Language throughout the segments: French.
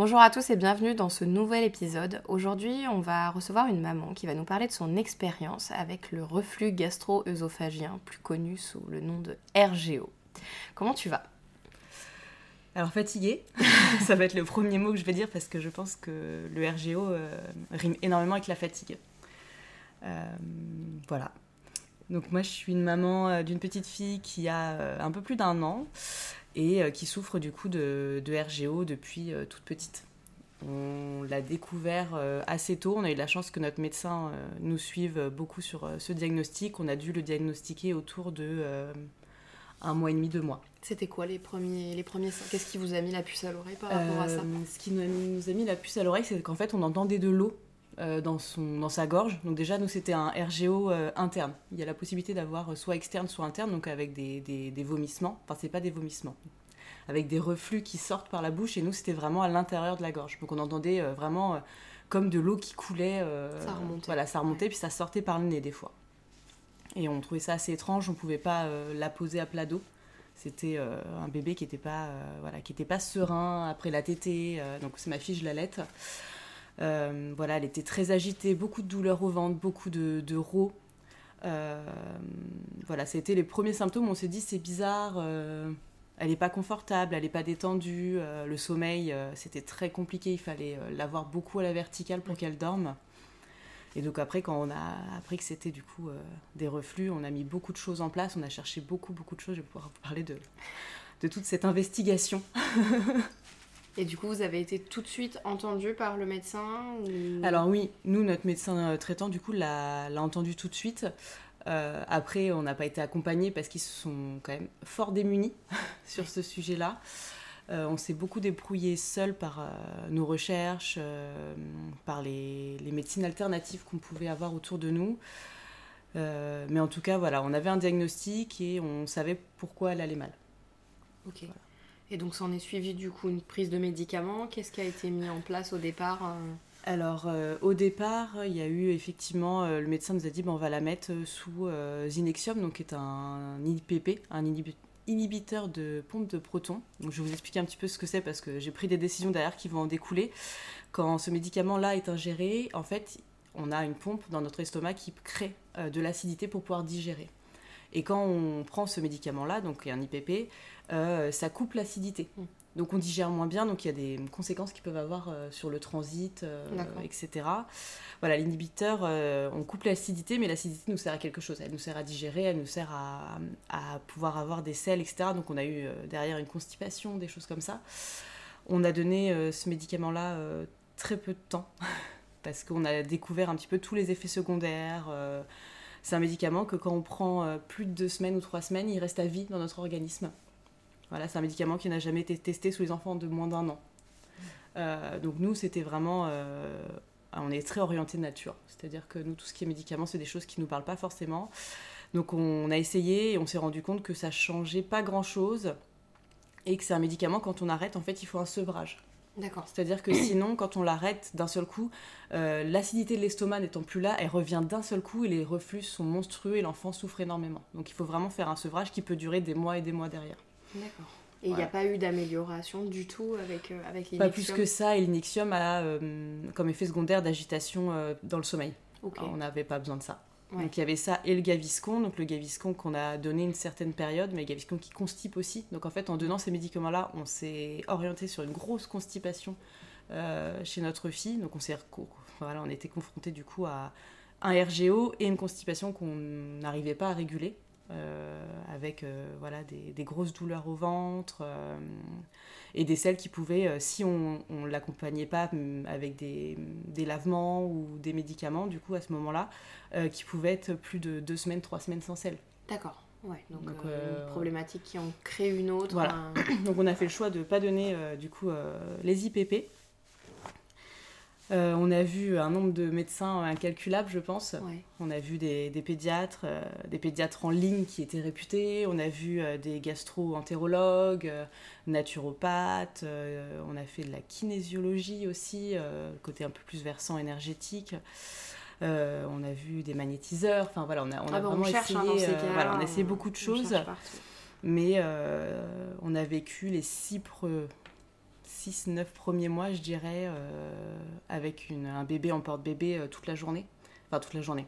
Bonjour à tous et bienvenue dans ce nouvel épisode. Aujourd'hui, on va recevoir une maman qui va nous parler de son expérience avec le reflux gastro-œsophagien, plus connu sous le nom de RGO. Comment tu vas? Alors fatiguée, ça va être le premier mot que je vais dire parce que je pense que le RGO euh, rime énormément avec la fatigue. Euh, voilà. Donc moi je suis une maman euh, d'une petite fille qui a un peu plus d'un an et qui souffre du coup de, RGO depuis toute petite. On l'a découvert assez tôt, on a eu la chance que notre médecin nous suive beaucoup sur ce diagnostic. On a dû le diagnostiquer autour de un mois et demi, deux mois. C'était quoi les premiers, les premiers Qu'est-ce qui vous a mis la puce à l'oreille par rapport à ça? Euh, Ce qui nous a, mis, la puce à l'oreille, c'est qu'en fait, on entendait de l'eau euh, dans, son, dans sa gorge. Donc déjà, nous, c'était un RGO euh, interne. Il y a la possibilité d'avoir soit externe, soit interne, donc avec des, des, vomissements. Enfin, c'est pas des vomissements. Avec des reflux qui sortent par la bouche. Et nous, c'était vraiment à l'intérieur de la gorge. Donc on entendait vraiment comme de l'eau qui coulait. ça remontait. Voilà, ça remontait, puis ça sortait par le nez des fois. Et on trouvait ça assez étrange, on ne pouvait pas euh, la poser à plat d'eau. C'était euh, un bébé qui n'était pas, euh, voilà, qui pas serein après la tétée. donc c'est ma fille, je l'allaite. Voilà, elle était très agitée, beaucoup de douleurs au ventre, beaucoup de, de rots. voilà, c'était les premiers symptômes. On s'est dit c'est bizarre, elle n'est pas confortable, elle n'est pas détendue. le sommeil, c'était très compliqué. Il fallait l'avoir beaucoup à la verticale pour qu'elle dorme. Et donc après, quand on a appris que c'était du coup euh, des reflux, on a mis beaucoup de choses en place, on a cherché beaucoup, beaucoup de choses. Je vais pouvoir vous parler de, de toute cette investigation. Et du coup, vous avez été tout de suite entendu par le médecin Alors oui, nous, notre médecin euh, traitant, du coup, l'a entendu tout de suite. Euh, après, on n'a pas été accompagnés parce qu'ils sont quand même fort démunis sur ce sujet-là. Euh, on s'est beaucoup débrouillé seul par euh, nos recherches, par les, médecines alternatives qu'on pouvait avoir autour de nous. mais en tout cas, voilà, on avait un diagnostic et on savait pourquoi elle allait mal. Ok. Et donc, ça en est suivi du coup une prise de médicaments. Qu'est-ce qui a été mis en place au départ alors, au départ, il y a eu effectivement, le médecin nous a dit, on va la mettre sous Zinexium, donc qui est un IPP, un inhibiteur de pompe de protons. Je vais vous expliquer un petit peu ce que c'est parce que j'ai pris des décisions derrière qui vont en découler. Quand ce médicament-là est ingéré, en fait, on a une pompe dans notre estomac qui crée euh, de l'acidité pour pouvoir digérer. Et quand on prend ce médicament-là, donc un IPP, euh, ça coupe l'acidité. Mmh. Donc on digère moins bien, donc il y a des conséquences qui peuvent avoir euh, sur le transit, euh, etc. Voilà, l'inhibiteur, on coupe l'acidité, mais l'acidité nous sert à quelque chose. Elle nous sert à digérer, elle nous sert à, à pouvoir avoir des sels, etc. Donc on a eu derrière une constipation, des choses comme ça. On a donné ce médicament-là très peu de temps, parce qu'on a découvert un petit peu tous les effets secondaires. C'est un médicament que quand on prend plus de deux semaines ou trois semaines, il reste à vie dans notre organisme. Voilà, c'est un médicament qui n'a jamais été testé sous les enfants de moins d'un an. Euh, donc nous, c'était vraiment... Euh, on est très orienté nature. C'est-à-dire que nous, tout ce qui est médicaments, c'est des choses qui ne nous parlent pas forcément. Donc on a essayé et on s'est rendu compte que ça changeait pas grand-chose et que c'est un médicament, quand on arrête, en fait, il faut un sevrage. D'accord. C'est-à-dire que sinon, quand on l'arrête d'un seul coup, euh, l'acidité de l'estomac n'étant plus là, elle revient d'un seul coup et les reflux sont monstrueux et l'enfant souffre énormément. Donc il faut vraiment faire un sevrage qui peut durer des mois et des mois derrière. D'accord. Et il n'y a pas eu d'amélioration du tout avec, euh, avec Pas plus que ça, et l'inixium a euh, comme effet secondaire d'agitation euh, dans le sommeil. on n'avait pas besoin de ça. Donc il y avait ça et le gaviscon, donc le gaviscon qu'on a donné une certaine période, mais le gaviscon qui constipe aussi. Donc en fait, en donnant ces médicaments-là, on s'est orienté sur une grosse constipation chez notre fille. Donc on s'est voilà, on était confronté du coup à un RGO et une constipation qu'on n'arrivait pas à réguler. Euh, avec euh, voilà, des, grosses douleurs au ventre euh, et des selles qui pouvaient, si on ne l'accompagnait pas mm, avec des, des, lavements ou des médicaments, du coup à ce moment-là, qui pouvaient être plus de deux semaines, trois semaines sans selles. D'accord. Ouais, donc, une problématique qui en crée une autre. donc on a fait le choix de ne pas donner du coup les IPP Euh, on a vu un nombre de médecins incalculable, je pense. Ouais. On a vu des, des pédiatres, euh, des pédiatres en ligne qui étaient réputés. On a vu euh, des gastro-entérologues, naturopathes. on a fait de la kinésiologie aussi, côté un peu plus versant énergétique. On a vu des magnétiseurs. Enfin voilà, on a, on a Ah bah, vraiment cherche hein, essayé. ces voilà, on a essayé beaucoup de on choses. Mais on a vécu les 6-9 premiers mois, je dirais, euh, avec un bébé en porte-bébé euh, toute la journée. Enfin, toute la journée.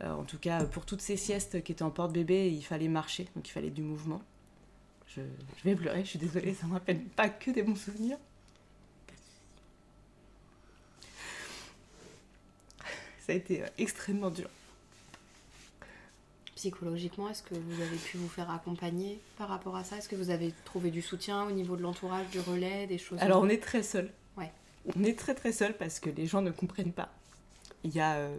Euh, en tout cas, pour toutes ces siestes qui étaient en porte-bébé, il fallait marcher, donc il fallait du mouvement. Je, vais pleurer, je suis désolée, ça ne me rappelle pas que des bons souvenirs. Ça a été extrêmement dur. Psychologiquement, est-ce que vous avez pu vous faire accompagner par rapport à ça? Est-ce que vous avez trouvé du soutien au niveau de l'entourage, du relais, des choses Alors on est très seul. Ouais. On est très très seul parce que les gens ne comprennent pas. Il y a euh,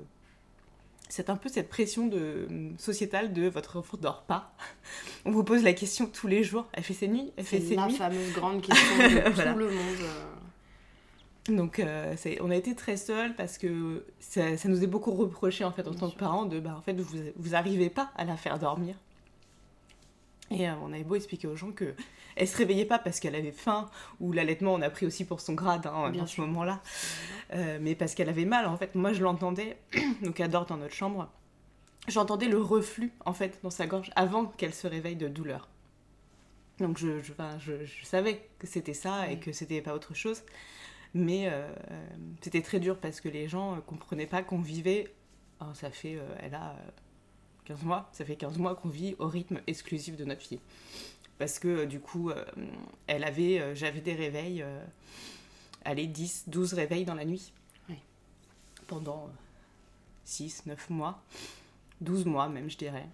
c'est un peu cette pression de sociétale de votre enfant dort pas. On vous pose la question tous les jours. Elle fait ses nuits, elle fait C'est ses la nuits. fameuse grande question de Voilà. tout le monde. euh. Donc euh, on a été très seuls parce que ça, ça nous est beaucoup reproché en fait en Bien tant sûr. que parents de bah en fait vous vous arrivez pas à la faire dormir. Et euh, on avait beau expliquer aux gens que elle se réveillait pas parce qu'elle avait faim ou l'allaitement on a pris aussi pour son grade hein, Bien dans sûr. ce moment-là, Euh, mais parce qu'elle avait mal en fait. Moi je l'entendais donc elle dort dans notre chambre. J'entendais le reflux en fait dans sa gorge avant qu'elle se réveille de douleur. Donc je, je, je- je savais que c'était ça et que c'était pas autre chose. Mais euh, c'était très dur parce que les gens euh, comprenaient pas qu'on vivait. Oh, ça fait, euh, elle a euh, 15 mois, ça fait 15 mois qu'on vit au rythme exclusif de notre fille. Parce que du coup, elle avait, j'avais des réveils, allez, 10, 12 réveils dans la nuit. Oui. Pendant 6, 9 mois, 12 mois même, je dirais.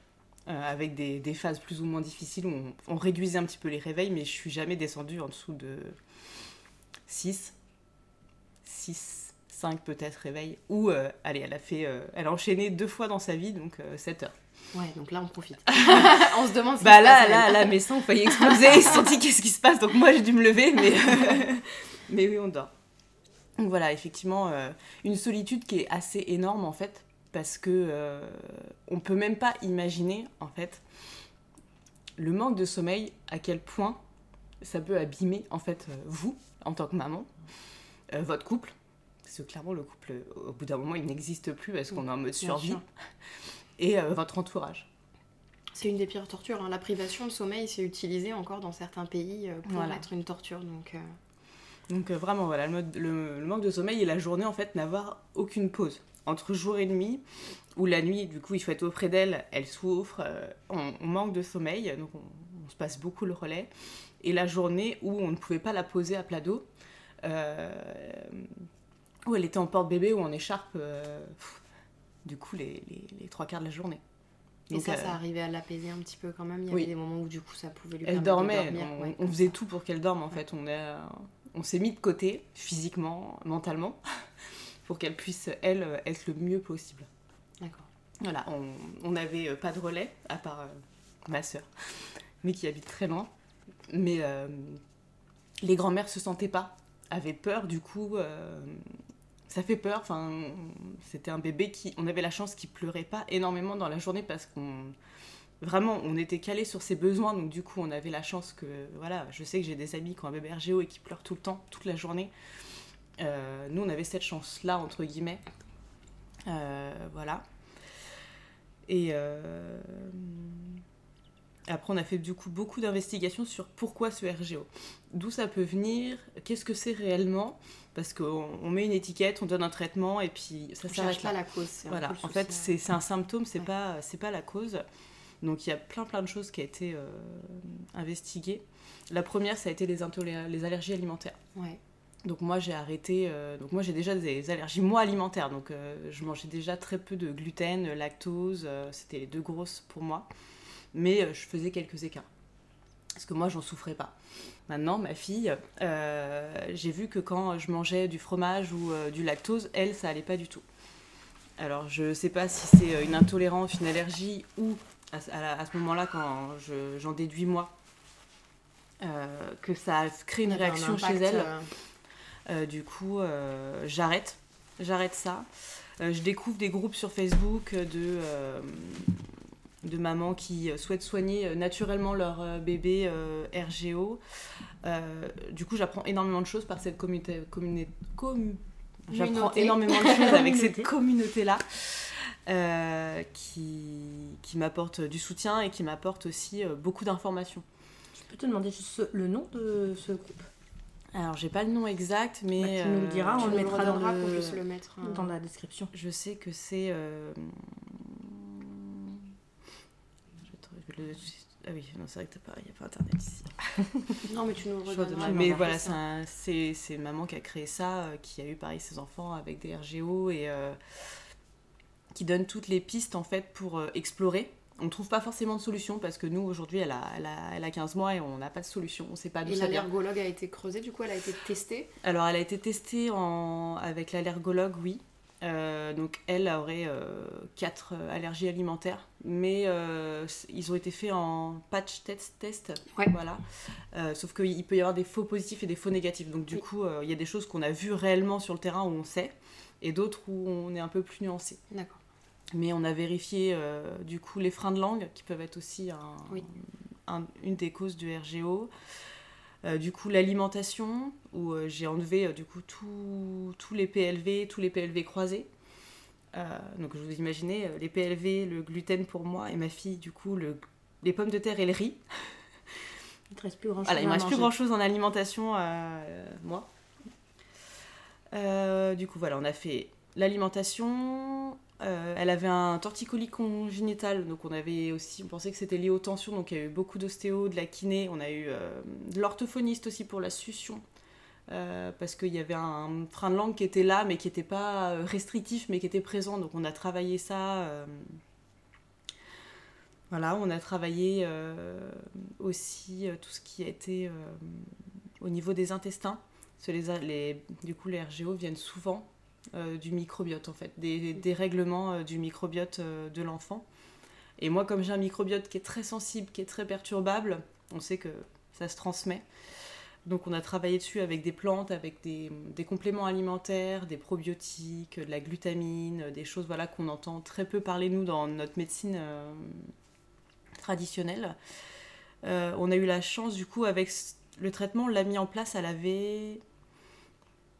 Euh, avec des, des phases plus ou moins difficiles où on, on réduisait un petit peu les réveils, mais je suis jamais descendue en dessous de 6, 6, 5 peut-être réveils. Ou, euh, allez, elle a fait, euh, elle a enchaîné deux fois dans sa vie, donc 7 heures. Ouais, donc là on profite. on se demande ce qui Bah se là, passe, là, même. là, mes seins ont failli exploser, ils se sont dit qu'est-ce qui se passe, donc moi j'ai dû me lever, mais, mais oui, on dort. Donc voilà, effectivement, euh, une solitude qui est assez énorme en fait, parce que euh, on peut même pas imaginer en fait le manque de sommeil, à quel point ça peut abîmer en fait euh, vous en tant que maman, euh, votre couple. Parce que clairement, le couple, au bout d'un moment, il n'existe plus parce qu'on est en mode survie. Et euh, votre entourage. C'est une des pires tortures. hein. La privation de sommeil, c'est utilisé encore dans certains pays euh, pour Voilà. être une torture. Donc, euh, Donc euh, vraiment, voilà, le, mode- le- le manque de sommeil et la journée, en fait, n'avoir aucune pause. Entre jour et nuit, ou la nuit, du coup, il faut être auprès d'elle, elle souffre, euh, on, on manque de sommeil, donc on, on se passe beaucoup le relais. Et la journée où on ne pouvait pas la poser à plat d'eau, euh, où elle était en porte-bébé ou en écharpe, euh, pff, du coup, les, les- les trois quarts de la journée. et Donc, ça, euh, ça arrivait à l'apaiser un petit peu quand même. Il y Oui. avait des moments où du coup ça pouvait lui Elle permettre dormait, de dormir. on, ouais. on faisait tout pour qu'elle dorme en fait. On, a- on s'est mis de côté, physiquement, mentalement, pour qu'elle puisse, elle, euh, être le mieux possible. D'accord. Voilà, on n'avait pas de relais, à part euh, ma sœur, mais qui habite très loin. Mais euh, les grands-mères se sentaient pas, avaient peur, du coup, euh, ça fait peur. Enfin, c'était un bébé qui, on avait la chance qu'il pleurait pas énormément dans la journée parce qu'on vraiment, on était calé sur ses besoins, donc du coup, on avait la chance que, voilà, je sais que j'ai des amis qui ont un bébé RGO et qui pleurent tout le temps, toute la journée. Euh, nous, on avait cette chance-là, entre guillemets. Euh, voilà. Et après, on a fait du coup beaucoup d'investigations sur pourquoi ce RGO. D'où ça peut venir, qu'est-ce que c'est réellement, parce qu'on on met une étiquette, on donne un traitement et puis ça s'arrête là. pas la cause. Voilà, en fait, c'est un symptôme, c'est Ouais. pas, c'est pas la cause. Donc il y a plein plein de choses qui ont été euh, investiguées. La première, ça a été les, les allergies alimentaires. Ouais. Donc moi j'ai arrêté, euh, donc moi j'ai déjà des allergies moi alimentaires, donc euh, je mangeais déjà très peu de gluten, lactose, euh, c'était les deux grosses pour moi, mais euh, je faisais quelques écarts. Parce que moi j'en souffrais pas. Maintenant ma fille, euh, j'ai vu que quand je mangeais du fromage ou euh, du lactose, elle ça allait pas du tout. Alors je sais pas si c'est une intolérance, une allergie ou à, ce- à la- à ce moment-là quand je- j'en déduis moi. euh, que ça crée une un réaction chez elle. du coup, j'arrête. j'arrête ça. Je découvre des groupes sur Facebook de, de mamans qui souhaitent soigner naturellement leur euh, bébé euh, RGO. Euh, du coup, j'apprends énormément de choses par cette communauté. com- J'apprends énormément de choses avec cette Communauté. communauté-là euh, qui, qui m'apporte du soutien et qui m'apporte aussi euh, beaucoup d'informations. Je peux te demander juste ce- le nom de ce groupe? Alors, j'ai pas le nom exact, mais. Bah, tu nous le euh, diras, on le mettra dans redonneras le- qu'on puisse le mettre. hein. dans la description. Je sais que c'est. Le- Ah oui, non, c'est vrai que t'as pas- n'y a pas internet ici. Non, mais tu nous redonneras. redonne- on mais voilà, c'est c'est maman qui a créé ça, euh, qui a eu pareil ses enfants avec des RGO et euh, qui donne toutes les pistes en fait pour euh, explorer. On ne trouve pas forcément de solution parce que nous aujourd'hui elle a, elle, a, elle a 15 mois et on n'a pas de solution, on ne sait pas d'où Et l'allergologue a été creusée, du coup, elle a été testée? Alors, elle a été testée en... avec l'allergologue, oui. Euh, donc, elle aurait euh, quatre euh, allergies alimentaires, mais euh, ils ont été faits en patch test. test Ouais. Voilà. Sauf qu'il peut y avoir des faux positifs et des faux négatifs. Donc, du Oui. coup, il y a des choses qu'on a vues réellement sur le terrain où on sait, et d'autres où on est un peu plus nuancé. D'accord. Mais on a vérifié du coup les freins de langue qui peuvent être aussi un- Oui. un- une des causes du RGO. Euh, du coup l'alimentation où euh, j'ai enlevé euh, du coup tous les PLV, tous les PLV croisés. Donc je vous imaginez les PLV, le gluten pour moi et ma fille du coup le- les pommes de terre et le riz. Il te reste plus grand chose. Voilà, il me reste plus grand chose en alimentation, moi. Du coup, voilà, on a fait l'alimentation. Euh, elle avait un torticolis congénital, donc on avait aussi, on pensait que c'était lié aux tensions, donc il y a eu beaucoup d'ostéo, de la kiné, on a eu euh, de l'orthophoniste aussi pour la succion, euh, parce qu'il y avait un frein de langue qui était là, mais qui n'était pas restrictif, mais qui était présent, donc on a travaillé ça. voilà, on a travaillé aussi tout ce qui a été au niveau des intestins. Du coup, les RGO viennent souvent du microbiote, en fait, des, des règlements euh, du microbiote euh, de l'enfant. Et moi, comme j'ai un microbiote qui est très sensible, qui est très perturbable, on sait que ça se transmet. Donc on a travaillé dessus avec des plantes, avec des, des compléments alimentaires, des probiotiques, de la glutamine, des choses voilà, qu'on entend très peu parler nous dans notre médecine euh, traditionnelle. Euh, on a eu la chance du coup avec le traitement, on l'a mis en place, elle avait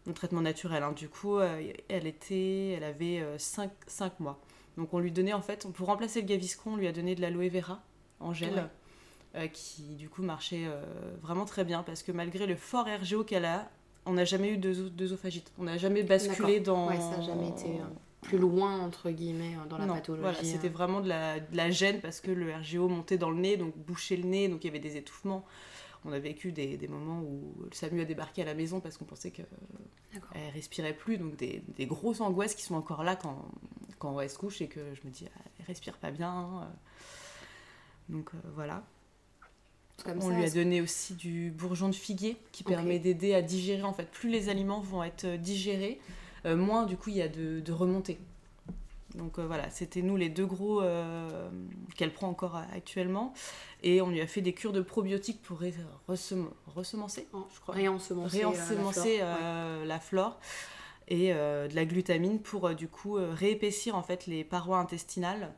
un traitement naturel. hein. Du coup, euh, elle était, elle avait 5, mois. Donc on lui donnait en fait, pour remplacer le gaviscon, on lui a donné de l'aloe vera en gel. Ouais. euh, qui du coup marchait euh, vraiment très bien parce que malgré le fort RGO qu'elle a, on n'a jamais eu d'œso- d'œsophagite. On n'a jamais basculé dans. Ouais, ça n'a jamais été euh, plus loin, entre guillemets, euh, dans la non, pathologie. voilà, c'était euh. vraiment de la, de la gêne parce que le RGO montait dans le nez, donc bouchait le nez, donc il y avait des étouffements. On a vécu des, des moments où le SAMU a débarqué à la maison parce qu'on pensait qu'elle respirait plus, donc des, des grosses angoisses qui sont encore là quand, quand elle se couche et que je me dis, ah, elle respire pas bien. euh. Donc euh, voilà. Comme On ça, lui a donné aussi du bourgeon de figuier qui permet d'aider à digérer. En fait, plus les aliments vont être euh, digérés, euh, moins du coup il y a de, de remontées. Donc euh, voilà, c'était nous les deux gros euh, qu'elle prend encore euh, actuellement. Et on lui a fait des cures de probiotiques pour ré- ressem- ressemencer, Oh, je crois. réensemencer, euh, la flore. et de la glutamine pour du coup réépaissir en fait les parois intestinales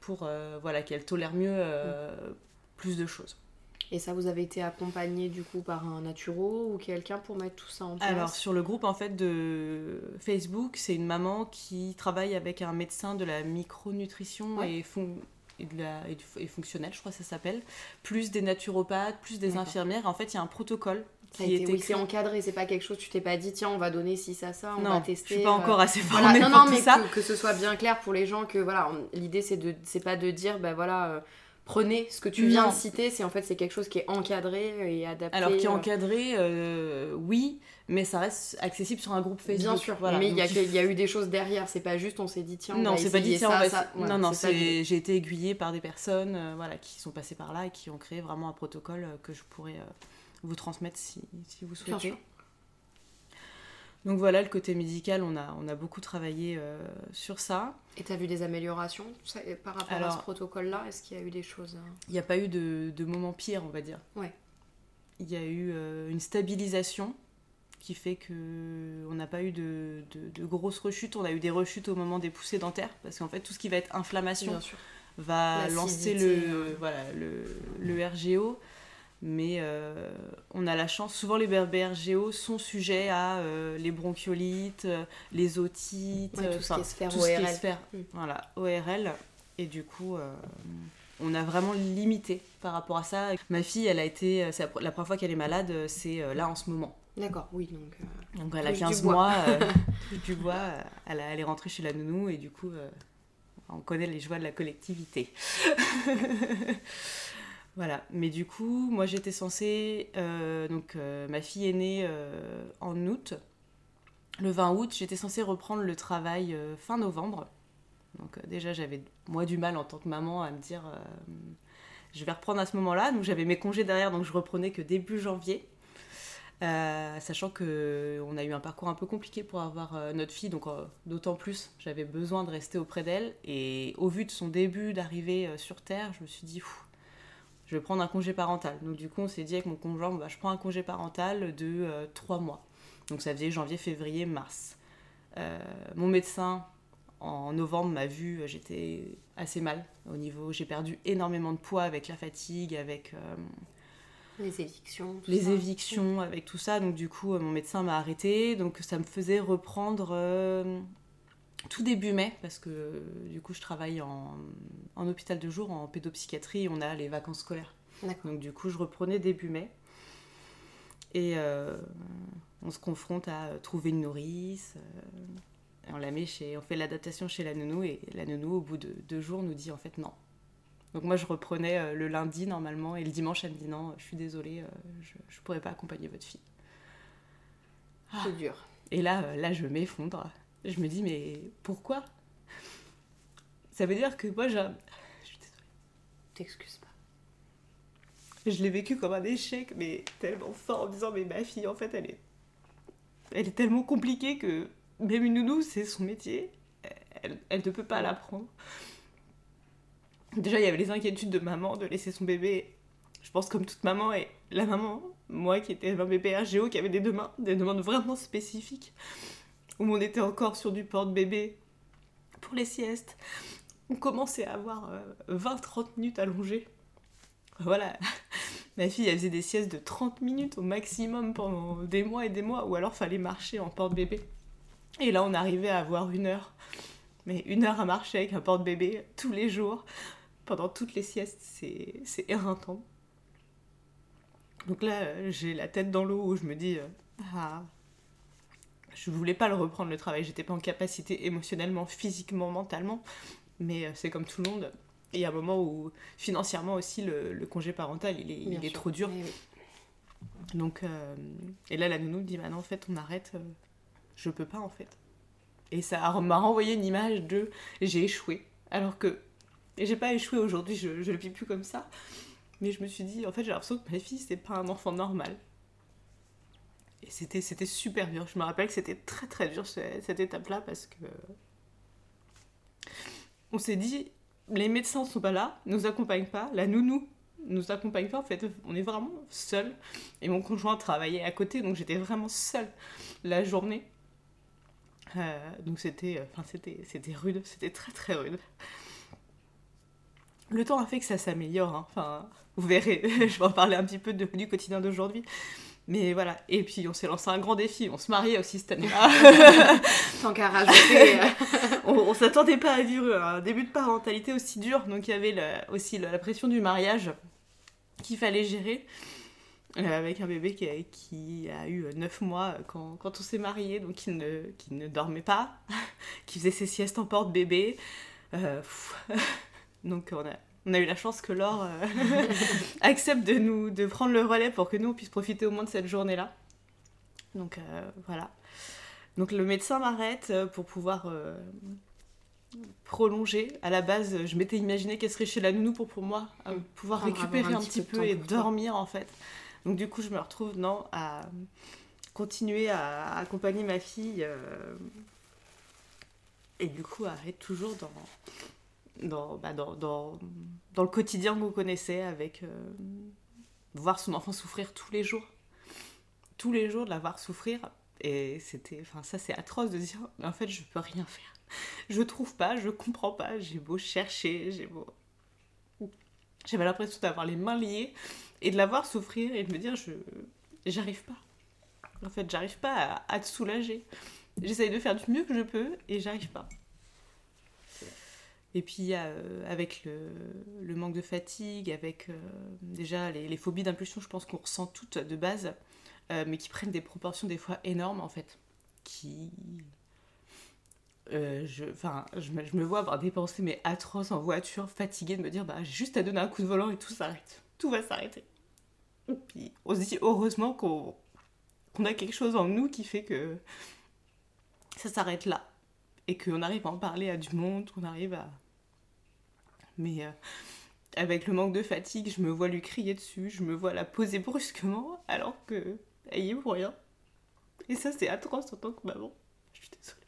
pour voilà qu'elle tolère mieux euh, plus de choses. Et ça, vous avez été accompagné du coup par un naturo ou quelqu'un pour mettre tout ça en place Alors sur le groupe en fait de Facebook, c'est une maman qui travaille avec un médecin de la micronutrition Ouais. et, de la, et, fonctionnelle, je crois que ça s'appelle, plus des naturopathes, plus des infirmières. En fait, il y a un protocole Ça a qui été, oui, c'est encadré, c'est pas quelque chose, tu t'es pas dit, tiens, on va donner ci, ça, ça, on non, va tester. je suis pas euh, encore assez Voilà, formée non, pour non, tout mais ça. que, que ce soit bien clair pour les gens que voilà, l'idée c'est de, c'est pas de dire, ben voilà, euh, prenez ce que tu viens Non. de citer, c'est en fait c'est quelque chose qui est encadré et adapté. Alors qui est euh, encadré, euh, oui, mais ça reste accessible sur un groupe Facebook. Bien sûr, Voilà, mais il y, a y eu des choses derrière, c'est pas juste on s'est dit tiens, on non, c'est pas dit tiens, ça, va ça. Voilà, non, non, j'ai été aiguillée par des personnes euh, voilà, qui sont passées par là et qui ont créé vraiment un protocole que je pourrais euh, vous transmettre si, si vous Bien souhaitez. sûr. Donc voilà, le côté médical, on a, on a beaucoup travaillé euh, sur ça. Et t'as vu des améliorations ça, par rapport à ce protocole-là? Est-ce qu'il y a eu des choses euh, Il n'y a pas eu de, de moment pire, on va dire. Ouais. Il y a eu euh, une stabilisation qui fait que on n'a pas eu de, de- de grosses rechutes. On a eu des rechutes au moment des poussées dentaires, parce qu'en fait, tout ce qui va être inflammation va lancer le, ouais. voilà, le, le RGO. Mais euh, on a la chance, souvent les bébés RGO sont sujets à euh, les bronchiolites, euh, les otites, Ouais, tout ce qui est sphère tout est ORL. sphère, Mm. voilà, ORL. Et du coup, euh, on a vraiment limité par rapport à ça. Ma fille, elle a été, c'est la, pre- la première fois qu'elle est malade, c'est là en ce moment. D'accord, oui, donc. euh, Donc elle a Touche du 15 bois. mois, euh, du bois, elle, a- elle est rentrée chez la nounou et du coup, euh, on connaît les joies de la collectivité. voilà, mais du coup, moi j'étais censée, euh, donc euh, ma fille est née euh, en août, le 20 août, j'étais censée reprendre le travail fin novembre. Donc déjà j'avais moi du mal en tant que maman à me dire, je vais reprendre à ce moment-là, donc j'avais mes congés derrière, donc je reprenais que début janvier. Sachant que on a eu un parcours un peu compliqué pour avoir notre fille, donc d'autant plus j'avais besoin de rester auprès d'elle. Et au vu de son début d'arrivée sur Terre, je me suis dit, je vais prendre un congé parental. Donc du coup, on s'est dit avec mon conjoint, bah, je prends un congé parental de euh, trois mois. Donc ça faisait janvier, février, mars. Euh, mon médecin, en novembre, m'a vu, euh, j'étais assez mal au niveau, j'ai perdu énormément de poids avec la fatigue, avec... euh, les évictions. tout les ça. évictions avec tout ça. Donc du coup, mon médecin m'a arrêté. Donc ça me faisait reprendre tout début mai parce que du coup, je travaille en, en hôpital de jour, en pédopsychiatrie. On a les vacances scolaires. Donc du coup, je reprenais début mai. Et euh, on se confronte à trouver une nourrice. euh, on la met chez, on fait l'adaptation chez la nounou et la nounou, au bout de deux jours, nous dit en fait non. Donc moi, je reprenais euh, le lundi normalement et le dimanche, elle me dit non, je suis désolée, je, je pourrais pas accompagner votre fille. C'est dur. Et là, là, je m'effondre. Je me dis mais pourquoi? Ça veut dire que moi, j'ai je suis désolée. T'excuses pas. Je l'ai vécu comme un échec, mais tellement fort en me disant, mais ma fille, en fait, elle est, elle est tellement compliquée que même une nounou, c'est son métier. Elle, elle ne peut pas l'apprendre. Déjà, il y avait les inquiétudes de maman de laisser son bébé, je pense comme toute maman, et la maman, moi qui étais un bébé RGO, qui avait des demandes, des demandes vraiment spécifiques, où on était encore sur du porte-bébé pour les siestes. On commençait à avoir euh, 20-30 minutes allongées. Voilà, Ma fille, elle faisait des siestes de 30 minutes au maximum pendant des mois et des mois, ou alors fallait marcher en porte-bébé. Et là, on arrivait à avoir une heure. Mais une heure à marcher avec un porte-bébé tous les jours, pendant toutes les siestes, c'est c'est éreintant. Donc là, euh, j'ai la tête dans l'eau où je me dis, euh, ah, je voulais pas le reprendre le travail, j'étais pas en capacité émotionnellement, physiquement, mentalement, mais euh, c'est comme tout le monde. Et il y a un moment où financièrement aussi le, le congé parental il est, il trop dur. Oui, oui. Donc, euh, et là, la nounou me dit, bah non, en fait, on arrête, euh, je peux pas, en fait. Et ça m'a renvoyé une image de j'ai échoué. Alors que et j'ai pas échoué aujourd'hui, je, je le vis plus comme ça. Mais je me suis dit, en fait, j'ai l'impression que ma fille, c'est pas un enfant normal. Et c'était, c'était super dur. Je me rappelle que c'était très très dur ce- cette étape-là parce que. On s'est dit, les médecins sont pas là, nous accompagnent pas, la nounou nous accompagne pas. En fait, on est vraiment seul. Et mon conjoint travaillait à côté, donc j'étais vraiment seule la journée. Euh, donc c'était, enfin c'était, c'était rude, c'était très très rude. Le temps a fait que ça s'améliore. hein. Enfin, vous verrez, je vais en parler un petit peu du quotidien d'aujourd'hui. Mais voilà. Et puis on s'est lancé un grand défi. On se mariait aussi cette année-là. Tant qu'à rajouter. euh, on, on s'attendait pas à vivre un début de parentalité aussi dur. Donc il y avait le- aussi la pression du mariage qu'il fallait gérer. euh, avec un bébé qui a, qui a eu 9 mois quand, quand on s'est mariés, donc qui ne, qui ne dormait pas, qui faisait ses siestes en porte-bébé. Euh, donc on a, on a eu la chance que Laure euh, accepte de, nous, de prendre le relais pour que nous on puisse profiter au moins de cette journée-là. Donc euh, voilà. Donc le médecin m'arrête euh, pour pouvoir euh, prolonger. À la base, je m'étais imaginé qu'elle serait chez la nounou pour, pour moi euh, pouvoir récupérer un, un petit peu et toi. dormir en fait. Donc du coup, je me retrouve non à continuer à accompagner ma fille et du coup à être toujours dans dans, bah, dans, dans, dans le quotidien que vous connaissez avec euh, voir son enfant souffrir tous les jours tous les jours de la voir souffrir. Et c'était, enfin, ça c'est atroce de dire, mais en fait, je peux rien faire. Je trouve pas, je comprends pas, j'ai beau chercher, j'ai beau. J'avais l'impression d'avoir les mains liées et de la voir souffrir et de me dire, je. J'arrive pas. En fait, j'arrive pas à, à te soulager. J'essaye de faire du mieux que je peux et j'arrive pas. Et puis euh, avec le, manque de fatigue, avec euh, déjà les, phobies d'impulsion, je pense qu'on ressent toutes de base, euh, mais qui prennent des proportions des fois énormes en fait. Qui. je, enfin, je, me, vois avoir des pensées mais atroces en voiture, fatiguée de me dire bah j'ai juste à donner un coup de volant et tout s'arrête. Tout va s'arrêter. Puis on se dit heureusement qu'on a quelque chose en nous qui fait que ça s'arrête là et qu'on arrive à en parler à du monde, qu'on arrive à. Mais euh, avec le manque de fatigue, je me vois lui crier dessus, je me vois la poser brusquement alors que elle y est pour rien. Et ça, c'est atroce en tant que maman. Je suis désolée.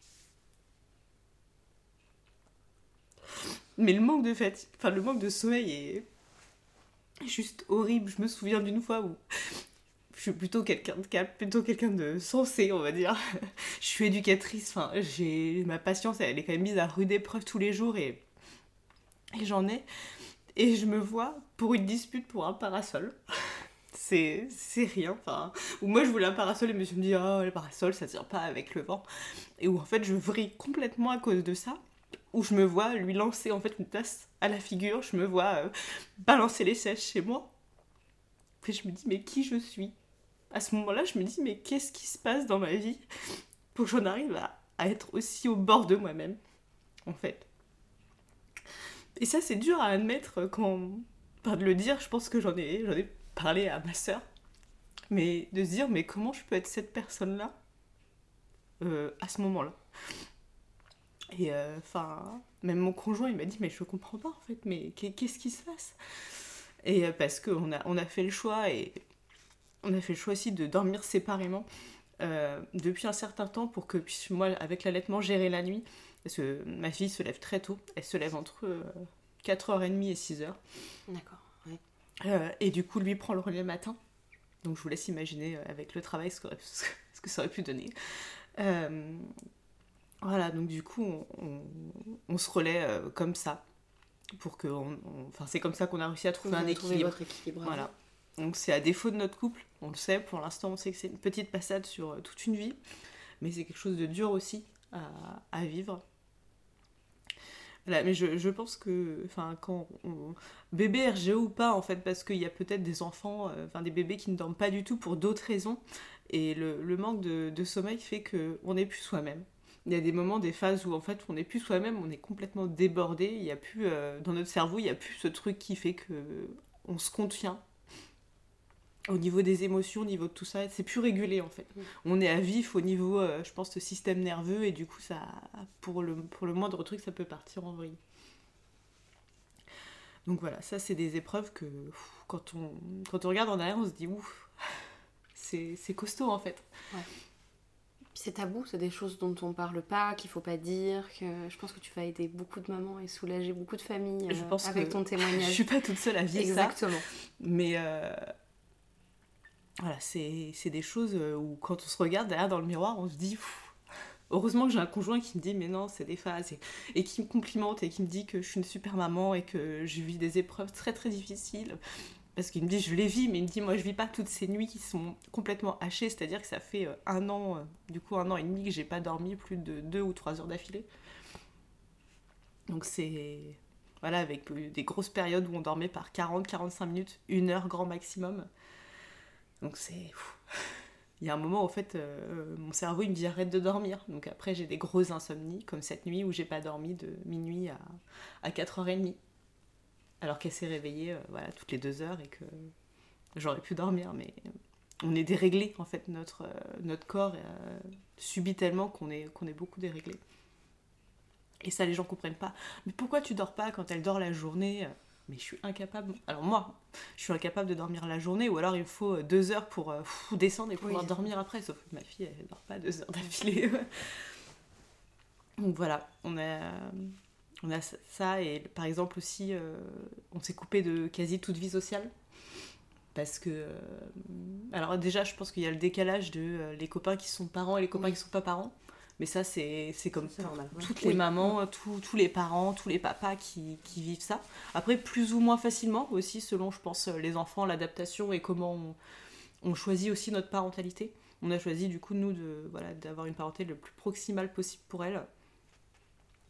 Mais le manque de fatigue, enfin le manque de sommeil est juste horrible. Je me souviens d'une fois où je suis plutôt quelqu'un de cap, plutôt quelqu'un de sensé, on va dire. je suis éducatrice, enfin, j'ai ma patience, elle est quand même mise à rude épreuve tous les jours et, et j'en ai. Et je me vois pour une dispute pour un parasol. c'est rien, enfin. Ou moi je voulais un parasol et je me dit, oh, le parasol ça tire pas avec le vent. Et où en fait je vrille complètement à cause de ça. Où je me vois lui lancer en fait une tasse à la figure, je me vois euh, balancer les sèches chez moi. Puis je me dis, mais qui je suis? À ce moment-là, je me dis, mais qu'est-ce qui se passe dans ma vie pour que j'en arrive à, être aussi au bord de moi-même, en fait. Et ça, c'est dur à admettre quand. Enfin, de le dire, je pense que j'en ai, ai parlé à ma sœur. Mais de se dire, mais comment je peux être cette personne-là euh, à ce moment-là? Et euh, enfin, même mon conjoint, il m'a dit, mais je comprends pas en fait, mais qu'est-ce qui se passe? Et euh, parce qu'on a, on a fait le choix et on a fait le choix aussi de dormir séparément euh, depuis un certain temps pour que puisse, moi, avec l'allaitement, gérer la nuit. Parce que ma fille se lève très tôt. Elle se lève entre 4h30 et 6h. D'accord, ouais. Euh, et du coup, lui prend le relais le matin. Donc je vous laisse imaginer euh, avec le travail ce que, ce que ça aurait pu donner. voilà, donc du coup, on, on, se relaie comme ça. Pour que. enfin, c'est comme ça qu'on a réussi à trouver un équilibre. Votre équilibre. Voilà. Donc c'est à défaut de notre couple, on le sait, pour l'instant on sait que c'est une petite passade sur euh, toute une vie, mais c'est quelque chose de dur aussi à, vivre. Voilà, mais je, pense que, enfin, quand bébé RGO ou pas, en fait, parce qu'il y a peut-être des enfants, euh, enfin des bébés qui ne dorment pas du tout pour d'autres raisons, et le, manque de, sommeil fait qu'on n'est plus soi-même. Il y a des moments, des phases où en fait on n'est plus soi-même, on est complètement débordé, il y a plus, euh, dans notre cerveau, il n'y a plus ce truc qui fait que on se contient au niveau des émotions, au niveau de tout ça, c'est plus régulé en fait. Mm. On est à vif au niveau, euh, je pense, de système nerveux et du coup, ça, pour, le, pour le moindre truc, ça peut partir en vrille. Donc voilà, ça c'est des épreuves que quand, on, quand on regarde en arrière, on se dit ouf, c'est costaud en fait. Ouais. C'est tabou, c'est des choses dont on parle pas, qu'il faut pas dire, que je pense que tu vas aider beaucoup de mamans et soulager beaucoup de familles je pense euh, avec ton témoignage. Je suis pas toute seule à vivre Exactement. ça. Mais euh, voilà, c'est des choses euh, où quand on se regarde derrière dans le miroir, on se dit heureusement que j'ai un conjoint qui me dit mais non c'est des phases et, qui me complimente et qui me dit que je suis une super maman et que je vis des épreuves très très difficiles. Parce qu'il me dit je les vis mais il me dit moi je vis pas toutes ces nuits qui sont complètement hachées c'est à dire que ça fait euh, un an euh, du coup un an et demi que j'ai pas dormi plus de deux ou trois heures d'affilée. Donc c'est voilà avec des grosses périodes où on dormait par 40 45 minutes une heure grand maximum donc c'est. Il y a un moment, en fait, euh, mon cerveau, il me dit arrête de dormir. Donc après, j'ai des grosses insomnies, comme cette nuit où j'ai pas dormi de minuit à, à 4h30. Alors qu'elle s'est réveillée euh, voilà, toutes les deux heures et que j'aurais pu dormir. Mais on est déréglé, en fait, notre, euh, corps subit tellement qu'on est, qu'on est beaucoup déréglé. Et ça, les gens comprennent pas. Mais pourquoi tu dors pas quand elle dort la journée mais je suis incapable. Alors moi, je suis incapable de dormir la journée, ou alors il me faut euh, deux heures pour euh, descendre et pouvoir dormir après. Sauf que ma fille, elle dort pas deux heures d'affilée. Donc voilà, on a, on a ça, et par exemple aussi, euh, on s'est coupé de quasi toute vie sociale. Parce que. euh, alors, déjà, je pense qu'il y a le décalage de les copains qui sont parents et les copains Oui. qui sont pas parents. Mais ça, c'est comme normal. ouais. toutes les mamans, tous- tous les parents, tous les papas qui, qui vivent ça. Après, plus ou moins facilement aussi, selon, je pense, les enfants, l'adaptation et comment on, on choisit aussi notre parentalité. On a choisi, du coup, nous, de voilà, d'avoir une parentalité le plus proximale possible pour elle.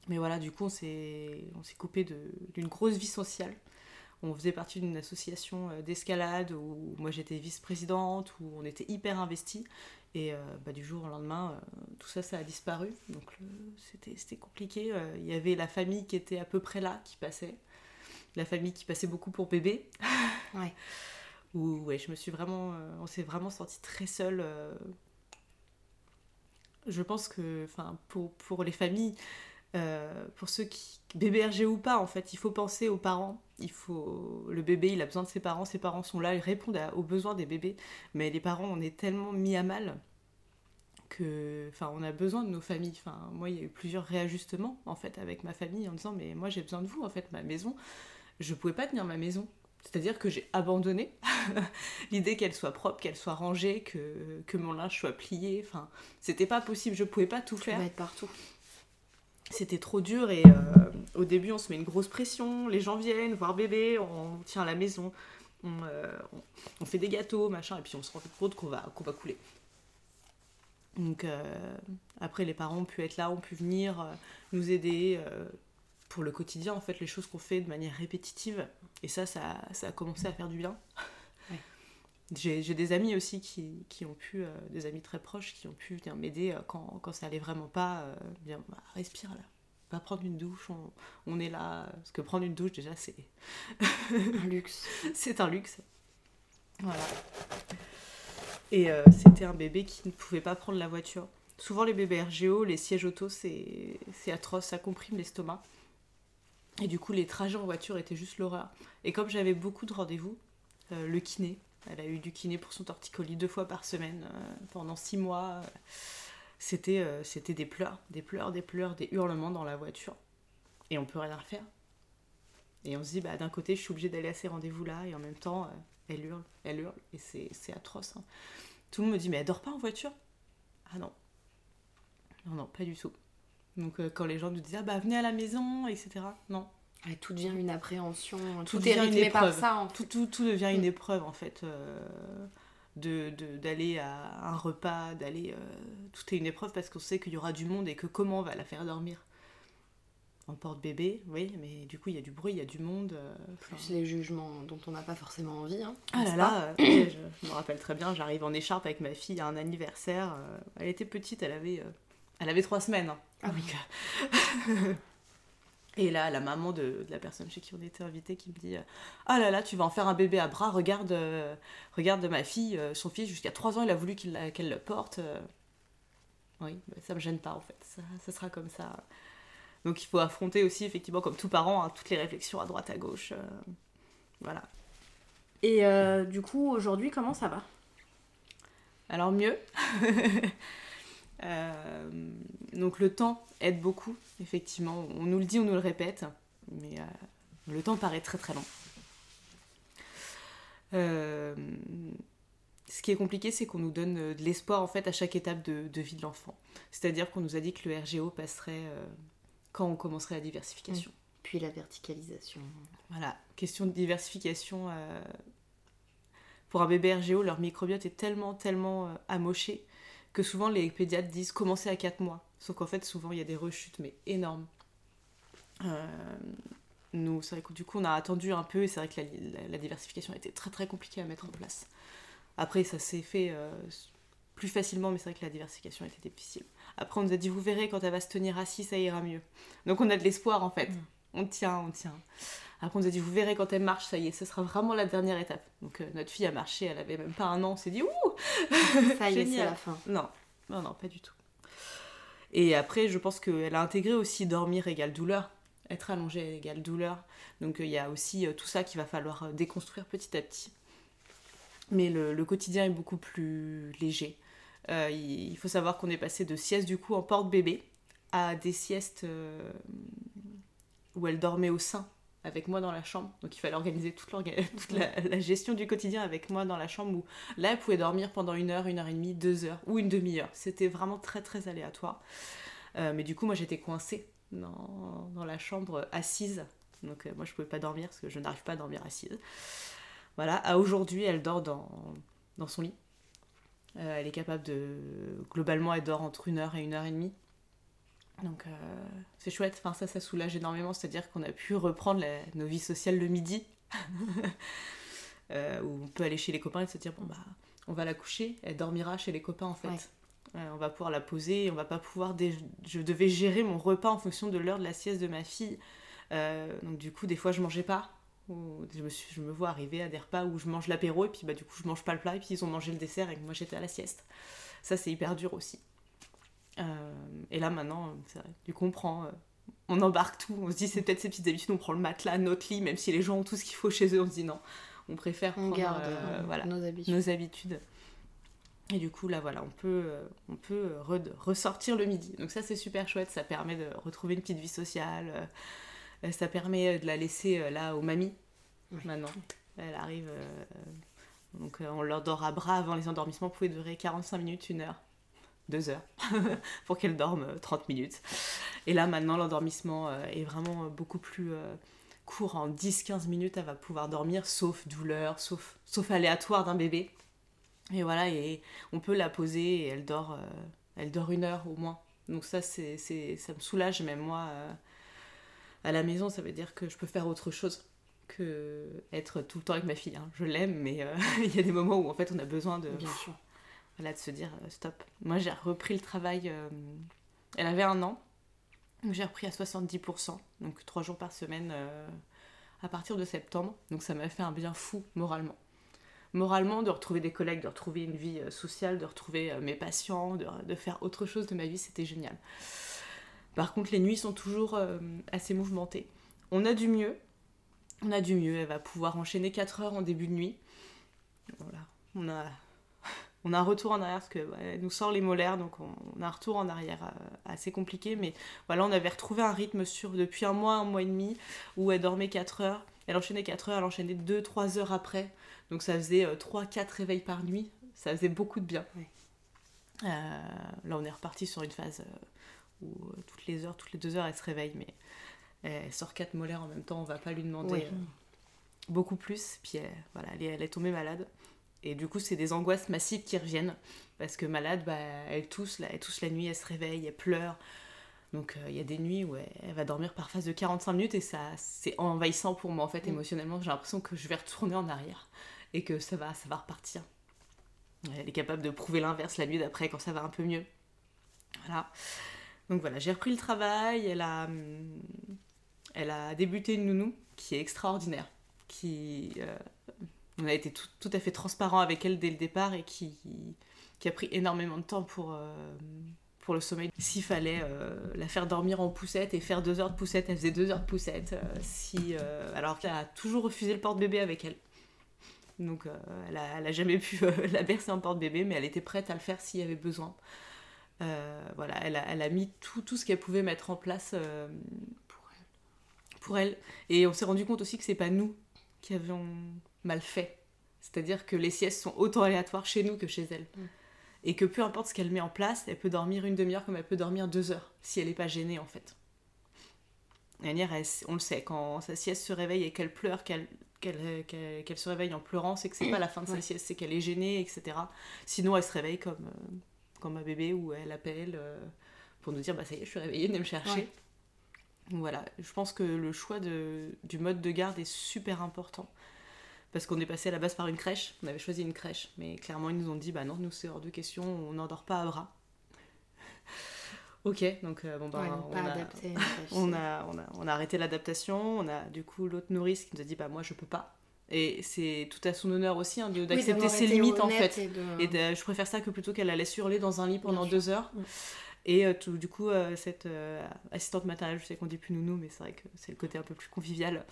Mais voilà, du coup, on s'est coupé d'une grosse vie sociale. On faisait partie d'une association euh, d'escalade où moi j'étais vice-présidente, où on était hyper investis. Et euh, bah, du jour au lendemain, euh, tout ça, ça a disparu. Donc c'était compliqué. Il y avait la famille qui était à peu près là, qui passait. La famille qui passait beaucoup pour bébé. Ouais. Où ouais, je me suis vraiment... on s'est vraiment senti très seul. Je pense que enfin, pour, pour les familles, euh, pour ceux qui... Bébé RG ou pas, en fait, il faut penser aux parents. Il faut... Le bébé, il a besoin de ses parents. Ses parents sont là, ils répondent à- aux besoins des bébés. Mais les parents, on est tellement mis à mal que enfin on a besoin de nos familles enfin moi il y a eu plusieurs réajustements en fait avec ma famille en disant mais moi j'ai besoin de vous en fait ma maison je pouvais pas tenir ma maison c'est-à-dire que j'ai abandonné l'idée qu'elle soit propre qu'elle soit rangée que, que mon linge soit plié enfin c'était pas possible je pouvais pas tout faire être partout. C'était trop dur et euh, au début on se met une grosse pression, les gens viennent voir bébé, on tient à la maison, on, euh, fait des gâteaux, machin, et puis on se rend compte qu'on va, qu'on va couler. Donc euh, après les parents ont pu être là, ont pu venir nous aider pour le quotidien, en fait les choses qu'on fait de manière répétitive, et ça, ça, ça a commencé à faire du bien. J'ai des amis aussi qui, qui ont pu, euh, des amis très proches qui ont pu venir m'aider euh, quand, quand ça allait vraiment pas. euh, bien, bah, respire là, va prendre une douche, on, on est là. Parce que prendre une douche, déjà, c'est Un luxe. c'est un luxe. Voilà. Et euh, c'était un bébé qui ne pouvait pas prendre la voiture. Souvent, les bébés RGO, les sièges auto, c'est c'est atroce, ça comprime l'estomac. Et du coup, les trajets en voiture étaient juste l'horreur. Et comme j'avais beaucoup de rendez-vous, le kiné, elle a eu du kiné pour son torticolis deux fois par semaine euh, pendant six mois. euh, C'était des pleurs, des pleurs, des pleurs, des hurlements dans la voiture. Et on peut rien faire. Et on se dit, bah, d'un côté, je suis obligée d'aller à ces rendez-vous-là, et en même temps, euh, elle hurle, elle hurle, et c'est c'est atroce. hein. Tout le monde me dit, mais elle dort pas en voiture? Ah non. Non, non, pas du tout. Donc quand les gens nous disent, ah bah venez à la maison, etc. Non, Ouais, tout devient une appréhension. Tout Tout, est rythmé par épreuve. ça. en tout, fait. tout, tout devient une Mm. épreuve en fait. euh, de de- d'aller à un repas, d'aller. euh, tout est une épreuve parce qu'on sait qu'il y aura du monde et que comment on va la faire dormir En porte-bébé, oui, mais du coup il y a du bruit, il y a du monde. euh, Plus les jugements dont on n'a pas forcément envie. Hein, Ah là là, je, je me rappelle très bien, j'arrive en écharpe avec ma fille à un anniversaire. euh, elle était petite, elle avait, elle avait trois semaines. hein. Ah oui. Et là, la maman de, de la personne chez qui on était invité qui me dit Ah là là, tu vas en faire un bébé à bras, regarde, euh, regarde ma fille, euh, son fils, jusqu'à 3 ans, il a voulu qu'elle le porte. euh. Oui, bah, ça me gêne pas en fait, ça, ça sera comme ça. Donc il faut affronter aussi, effectivement, comme tout parent, hein, toutes les réflexions à droite, à gauche. voilà. Et du coup, aujourd'hui, comment ça va? Alors mieux. Euh, donc le temps aide beaucoup, effectivement. On nous le dit, on nous le répète, mais euh, le temps paraît très très long. Euh, ce qui est compliqué, c'est qu'on nous donne de l'espoir en fait à chaque étape de, de vie de l'enfant. C'est-à-dire qu'on nous a dit que le RGO passerait quand on commencerait la diversification. Puis la verticalisation. Voilà, question de diversification. Pour un bébé RGO, leur microbiote est tellement, tellement amoché que souvent les pédiatres disent commencer à 4 mois. Sauf qu'en fait, souvent, il y a des rechutes, mais énormes. Euh, nous, c'est vrai que du coup, on a attendu un peu et c'est vrai que la, diversification a été très, très compliquée à mettre en place. Après, ça s'est fait euh, plus facilement, mais c'est vrai que la diversification était difficile. Après, on nous a dit, vous verrez, quand elle va se tenir assise, ça ira mieux. Donc, on a de l'espoir, en fait. Mm. On tient, on tient. Après, on nous a dit, vous verrez quand elle marche, ça y est, ce sera vraiment la dernière étape. Donc, euh, notre fille a marché, elle avait même pas un an, on s'est dit, ouh Ça y est, c'est la fin. Non, non, non, pas du tout. Et après, je pense qu'elle a intégré aussi dormir égale douleur, être allongée égale douleur. Donc, euh, il y a aussi euh, tout ça qu'il va falloir déconstruire petit à petit. Mais le, le quotidien est beaucoup plus léger. Il faut savoir qu'on est passé de siestes du coup en porte-bébé à des siestes où elle dormait au sein avec moi dans la chambre. Donc il fallait organiser toute, toute la, la, gestion du quotidien avec moi dans la chambre où là, elle pouvait dormir pendant une heure, une heure et demie, deux heures ou une demi-heure. C'était vraiment très très aléatoire. Euh, mais du coup, moi j'étais coincée dans, dans, la chambre assise. Donc euh, moi je pouvais pas dormir parce que je n'arrive pas à dormir assise. Voilà, à aujourd'hui, elle dort dans, dans son lit. Euh, elle est capable de. Globalement, elle dort entre une heure et une heure et demie. Donc euh, c'est chouette, enfin, ça, ça soulage énormément, c'est-à-dire qu'on a pu reprendre nos vies sociales le midi, euh, où on peut aller chez les copains et se dire, bon bah, on va la coucher, elle dormira chez les copains en fait. on va pouvoir la poser, on va pas pouvoir... Je devais gérer mon repas en fonction de l'heure de la sieste de ma fille. donc du coup, des fois, je mangeais pas, je me, suis, je me vois arriver à des repas où je mange l'apéro et puis bah, du coup je mange pas le plat et puis ils ont mangé le dessert et moi j'étais à la sieste. Ça c'est hyper dur aussi. Euh, et là maintenant, du coup on prend, euh, on embarque tout, on se dit c'est peut-être ces petites habitudes, on prend le matelas, notre lit, même si les gens ont tout ce qu'il faut chez eux, on se dit non, on préfère on garde euh, voilà, nos, habitudes. nos habitudes. Et du coup, là, voilà, on peut, on peut ressortir le midi. Donc ça, c'est super chouette. Ça permet de retrouver une petite vie sociale. ça permet de la laisser là aux mamies maintenant. Elle arrive. Donc on leur dort à bras avant les endormissements, pouvait durer 45 minutes, une heure, deux heures, pour qu'elle dorme 30 euh, minutes. Et là maintenant l'endormissement est vraiment beaucoup plus court, en 10-15 minutes elle va pouvoir dormir, sauf douleur, sauf, sauf aléatoire d'un bébé. Et voilà, et on peut la poser et elle dort, elle dort une heure au moins. Donc ça, c'est, ça me soulage, même moi, à la maison, ça veut dire que je peux faire autre chose que être tout le temps avec ma fille. Hein. Je l'aime, mais euh, il y a des moments où en fait on a besoin de, Voilà, de se dire euh, stop. Moi j'ai repris le travail, euh, elle avait un an, j'ai repris à 70%, donc trois jours par semaine à partir de septembre. Donc ça m'a fait un bien fou moralement. Moralement, de retrouver des collègues, de retrouver une vie sociale, de retrouver mes patients, de, faire autre chose de ma vie, c'était génial. Par contre, les nuits sont toujours assez mouvementées. On a du mieux, on a du mieux, elle va pouvoir enchaîner 4 heures en début de nuit. Voilà, on on a un retour en arrière parce qu'elle nous sort les molaires, donc on, a un retour en arrière euh, assez compliqué. Mais voilà, on avait retrouvé un rythme sur depuis un mois, un mois et demi, où elle dormait 4 heures. Elle enchaînait 4 heures, elle enchaînait 2-3 heures après. Donc ça faisait 3-4 euh, réveils par nuit. Ça faisait beaucoup de bien. Euh, là, on est reparti sur une phase où toutes les heures, toutes les 2 heures, elle se réveille. Mais elle sort quatre molaires en même temps, on va pas lui demander euh, beaucoup plus. Puis elle, voilà, elle est, tombée malade. Et du coup, c'est des angoisses massives qui reviennent. Parce que malade, bah, elle, tousse, là, elle tousse la nuit, elle se réveille, elle pleure. Donc euh, il y a des nuits où elle, va dormir par phase de 45 minutes et ça c'est envahissant pour moi en fait mm. émotionnellement. J'ai l'impression que je vais retourner en arrière et que ça va, ça va repartir. Elle est capable de prouver l'inverse la nuit d'après quand ça va un peu mieux. Voilà. Donc voilà, j'ai repris le travail. Elle a, hum, elle a débuté une nounou qui est extraordinaire, qui euh, on a été tout, à fait transparent avec elle dès le départ et qui, a pris énormément de temps pour, euh, pour le sommeil. S'il fallait euh, la faire dormir en poussette et faire deux heures de poussette, elle faisait deux heures de poussette. si, alors qu'elle a toujours refusé le porte-bébé avec elle. Donc elle, a, elle, a, jamais pu la bercer en porte-bébé, mais elle était prête à le faire s'il y avait besoin. voilà, elle a, elle mis tout, ce qu'elle pouvait mettre en place pour elle. Et on s'est rendu compte aussi que c'est pas nous qui avions mal fait. C'est-à-dire que les siestes sont autant aléatoires chez nous que chez elle. Mm. Et que peu importe ce qu'elle met en place, elle peut dormir une demi-heure comme elle peut dormir deux heures, si elle n'est pas gênée en fait. On le sait, quand sa sieste se réveille et qu'elle pleure, qu'elle qu'elle se réveille en pleurant, c'est que c'est pas la fin de sa sieste, c'est qu'elle est gênée, etc. Sinon, elle se réveille comme, euh, comme un bébé où elle appelle euh, pour nous dire bah ça y est, je suis réveillée, venez me chercher. Voilà, je pense que le choix de, du mode de garde est super important. Parce qu'on est passé à la base par une crèche, on avait choisi une crèche, mais clairement ils nous ont dit bah non, nous c'est hors de question, on n'endort pas à bras. ok, donc euh, bon bah, on, a, on, a, on, a, on, a, arrêté l'adaptation, on a du coup l'autre nourrice qui nous a dit bah moi je peux pas. Et c'est tout à son honneur aussi hein, d'accepter ses limites en fait. Et, je préfère ça que plutôt qu'elle la laisse hurler dans un lit pendant deux heures. Et euh, du coup, euh, cette euh, assistante maternelle, je sais qu'on dit plus nounou, mais c'est vrai que c'est le côté un peu plus convivial,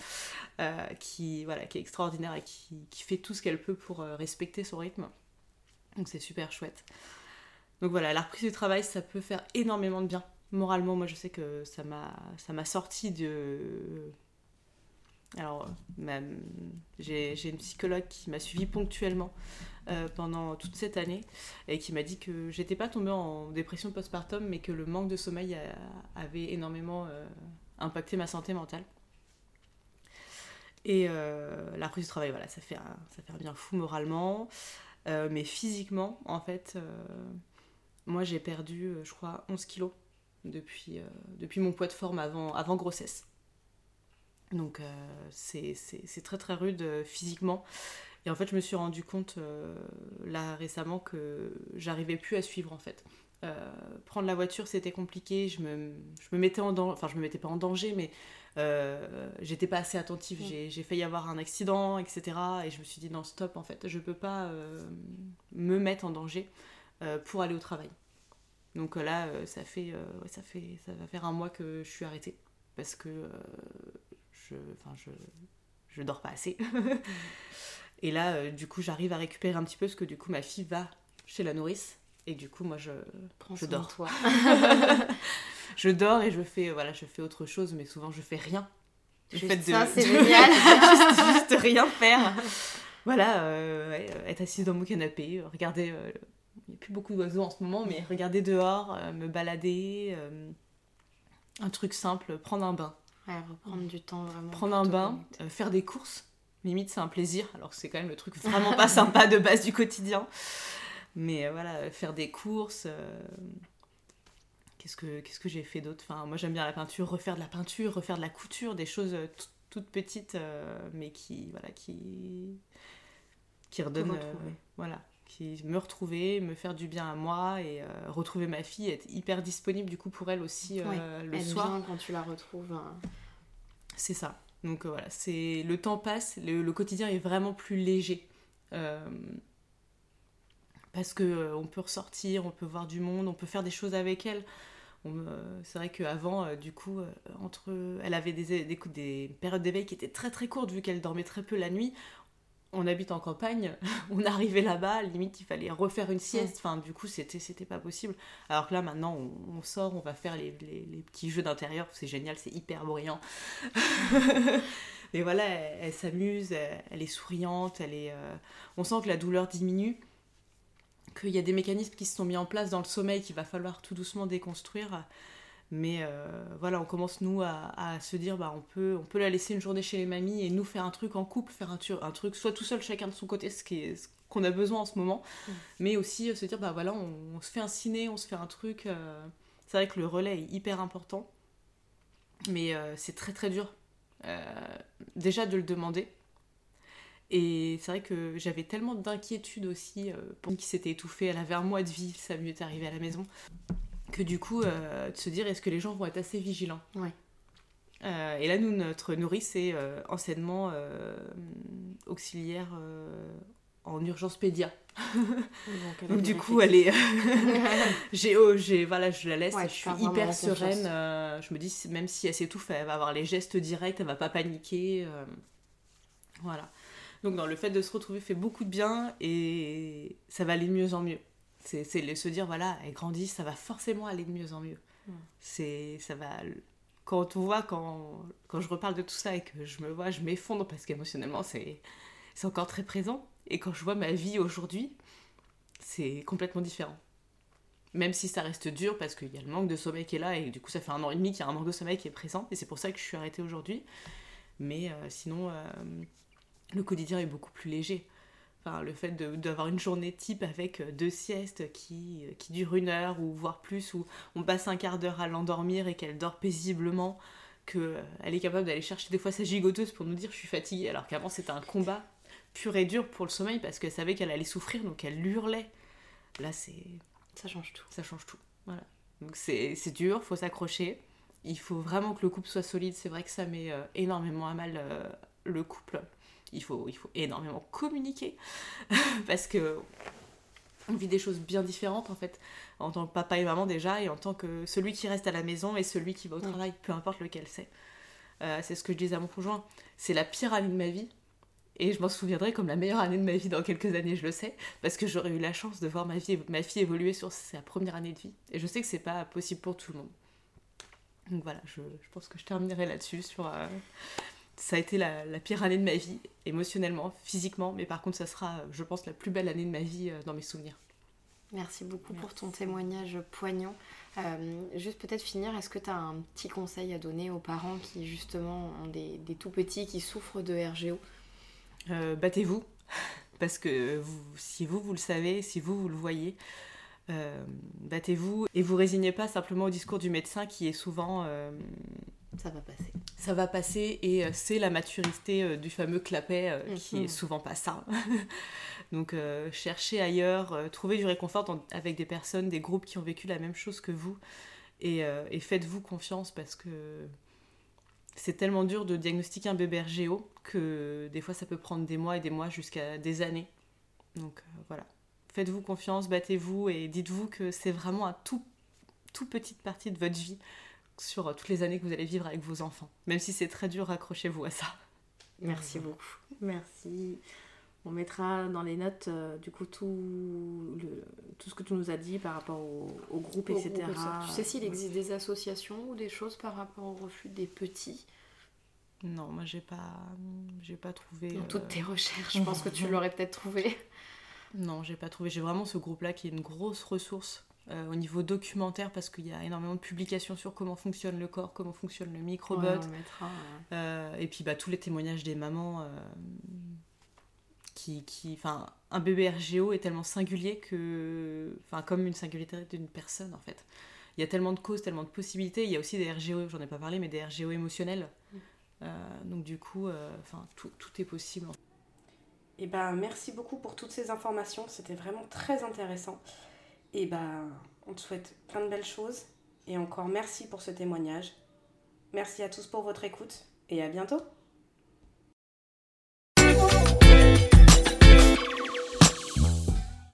qui, voilà, qui est extraordinaire et qui, qui fait tout ce qu'elle peut pour respecter son rythme. Donc c'est super chouette. Donc voilà, la reprise du travail, ça peut faire énormément de bien. Moralement, moi je sais que ça m'a, ça m'a sorti de, Alors, j'ai une psychologue qui m'a suivi ponctuellement pendant toute cette année et qui m'a dit que j'étais pas tombée en dépression postpartum, mais que le manque de sommeil avait énormément impacté ma santé mentale. Et euh, la reprise du travail, voilà, ça fait, un, ça fait bien fou moralement. Euh, mais physiquement, en fait, euh, moi j'ai perdu, je crois, 11 kilos depuis, mon poids de forme avant grossesse. Donc c'est très très rude physiquement. Et en fait, je me suis rendu compte là récemment que j'arrivais plus à suivre en fait. prendre la voiture, c'était compliqué. Je me, je me mettais en danger, enfin, je me mettais pas en danger, mais euh, j'étais pas assez attentive, mm. j'ai failli avoir un accident, etc. Et je me suis dit non, stop, en fait, je peux pas euh, me mettre en danger euh, pour aller au travail. Donc là, ça, fait, ça, fait, ça va faire un mois que je suis arrêtée parce que je, je, je dors pas assez. et là, du coup, j'arrive à récupérer un petit peu parce que du coup, ma fille va chez la nourrice et du coup, moi, je, Prends je dors. Toi. je dors et je fais, voilà, je fais autre chose, mais souvent, je fais rien. Juste ça, c'est génial. juste, rien faire. Voilà, euh, être assise dans mon canapé, regarder. Euh, il n'y a plus beaucoup d'oiseaux en ce moment, mais regarder dehors, euh, me balader. un truc simple, prendre un bain. Ouais, reprendre du temps vraiment. Prendre un bain, faire des courses. Limite, c'est un plaisir, alors que c'est quand même le truc vraiment pas sympa de base du quotidien. Mais euh, voilà, faire des courses. Euh, qu'est-ce que, qu'est-ce que j'ai fait d'autre? Enfin, Moi j'aime bien la peinture, refaire de la peinture, refaire de la couture, des choses euh, toutes petites, mais qui, voilà, qui, qui redonnent. voilà, qui me retrouver, me faire du bien à moi et retrouver ma fille, être hyper disponible du coup pour elle aussi le elle soir. Vient quand tu la retrouves. Hein. C'est ça. Donc voilà, c'est le temps passe, le, le, quotidien est vraiment plus léger parce que euh, on peut ressortir, on peut voir du monde, on peut faire des choses avec elle. Euh, c'est vrai qu'avant, euh, du coup, entre, elle avait des, des, des périodes d'éveil qui étaient très très courtes vu qu'elle dormait très peu la nuit. On habite en campagne, on arrivait là-bas, limite il fallait refaire une sieste, enfin du coup c'était c'était pas possible. Alors que là maintenant on, sort, on va faire les, les, petits jeux d'intérieur, c'est génial, c'est hyper bruyant. Et voilà, elle, s'amuse, elle, est souriante, elle est, on sent que la douleur diminue qu'il y a des mécanismes qui se sont mis en place dans le sommeil qu'il va falloir tout doucement déconstruire. Mais euh, voilà, on commence nous à, se dire, bah, on, peut, on peut la laisser une journée chez les mamies et nous faire un truc en couple, faire un, un truc soit tout seul, chacun de son côté, ce qu'on a besoin en ce moment, mm. mais aussi euh, se dire, bah voilà, on, se fait un ciné, on se fait un truc. Euh, c'est vrai que le relais est hyper important, mais c'est très très dur. déjà de le demander, et c'est vrai que j'avais tellement d'inquiétude aussi pour qui s'était étouffée. Elle avait un mois de vie, ça lui est arrivé à la maison. Que du coup, euh, de se dire est-ce que les gens vont être assez vigilants ouais. Euh, et là, nous, notre nourrice est anciennement auxiliaire en urgence pédia. Donc, du coup, elle est. j'ai, oh, j'ai, voilà, je la laisse, je suis hyper sereine. je me dis, même si elle s'étouffe, elle va avoir les gestes directs, elle va pas paniquer. voilà. Donc dans le fait de se retrouver fait beaucoup de bien et ça va aller de mieux en mieux. C'est se dire, voilà, elle grandit, ça va forcément aller de mieux en mieux. C'est ça va quand on voit, quand, quand je reparle de tout ça et que je me vois, je m'effondre parce qu'émotionnellement, c'est encore très présent. Et quand je vois ma vie aujourd'hui, c'est complètement différent. Même si ça reste dur parce qu'il y a le manque de sommeil qui est là et du coup ça fait un an et demi qu'il y a un manque de sommeil qui est présent et c'est pour ça que je suis arrêtée aujourd'hui. Mais euh, sinon, euh, le quotidien est beaucoup plus léger. Enfin, le fait d'avoir une journée type avec euh, deux siestes qui, euh, qui durent une heure ou voire plus, où on passe un quart d'heure à l'endormir et qu'elle dort paisiblement, qu'elle euh, est capable d'aller chercher des fois sa gigoteuse pour nous dire je suis fatiguée, alors qu'avant c'était un combat pur et dur pour le sommeil parce qu'elle savait qu'elle allait souffrir donc elle hurlait. Là c'est. Ça change tout. Ça change tout. Voilà. Donc c'est dur, faut s'accrocher. Il faut vraiment que le couple soit solide. C'est vrai que ça met énormément à mal le couple il faut, il faut énormément communiquer parce que on vit des choses bien différentes en fait en tant que papa et maman déjà et en tant que celui qui reste à la maison et celui qui va au travail peu importe lequel c'est. Euh, c'est ce que je disais à mon conjoint. C'est la pire année de ma vie et je m'en souviendrai comme la meilleure année de ma vie dans quelques années je le sais parce que j'aurais eu la chance de voir ma, vie, ma fille évoluer sur sa première année de vie. Et je sais que c'est pas possible pour tout le monde. Donc voilà je, je pense que je terminerai là-dessus sur euh, ça a été la, la, pire année de ma vie, émotionnellement, physiquement, mais par contre, ça sera, je pense, la plus belle année de ma vie dans mes souvenirs. Merci beaucoup pour ton témoignage poignant. Euh, juste peut-être finir, est-ce que tu as un petit conseil à donner aux parents qui justement ont des, des tout petits qui souffrent de RGO euh, Battez-vous, parce que vous, si vous, vous le savez, si vous, vous le voyez, euh, battez-vous et vous résignez pas simplement au discours du médecin qui est souvent ça va passer. Ça va passer et euh, c'est la maturité euh, du fameux clapet euh, qui est mhm. souvent pas ça. Donc cherchez ailleurs, trouvez du réconfort avec des personnes, des groupes qui ont vécu la même chose que vous et, faites-vous confiance parce que c'est tellement dur de diagnostiquer un bébé RGO que des fois ça peut prendre des mois et des mois jusqu'à des années. Donc voilà, faites-vous confiance, battez-vous et dites-vous que c'est vraiment un tout, tout petite partie de votre vie sur toutes les années que vous allez vivre avec vos enfants. Même si c'est très dur, accrochez-vous à ça. Merci beaucoup. Merci. On mettra dans les notes euh, du coup tout, le, tout ce que tu nous as dit par rapport au, groupe, etc. tu sais s'il existe des associations ou des choses par rapport au refus des petits? Non, moi j'ai pas, j'ai pas trouvé. Dans toutes euh, tes recherches, je pense que tu l'aurais peut-être trouvé. Non, j'ai pas trouvé. J'ai vraiment ce groupe-là qui est une grosse ressource euh, au niveau documentaire parce qu'il y a énormément de publications sur comment fonctionne le corps, comment fonctionne le microbiote. Euh, et puis bah, tous les témoignages des mamans euh, qui, qui, enfin, un bébé RGO est tellement singulier que, enfin, comme une singularité d'une personne en fait. Il y a tellement de causes, tellement de possibilités. Il y a aussi des RGO, j'en ai pas parlé, mais des RGO émotionnels. Donc du coup, enfin, tout, tout, est possible. Et eh ben, merci beaucoup pour toutes ces informations. C'était vraiment très intéressant. Et ben, on te souhaite plein de belles choses. Et encore merci pour ce témoignage. Merci à tous pour votre écoute et à bientôt.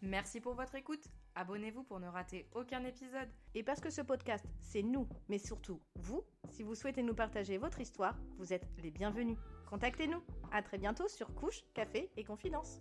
Merci pour votre écoute. Abonnez-vous pour ne rater aucun épisode. Et parce que ce podcast, c'est nous, mais surtout vous, si vous souhaitez nous partager votre histoire, vous êtes les bienvenus. Contactez-nous. À très bientôt sur Couche, Café et Confidence.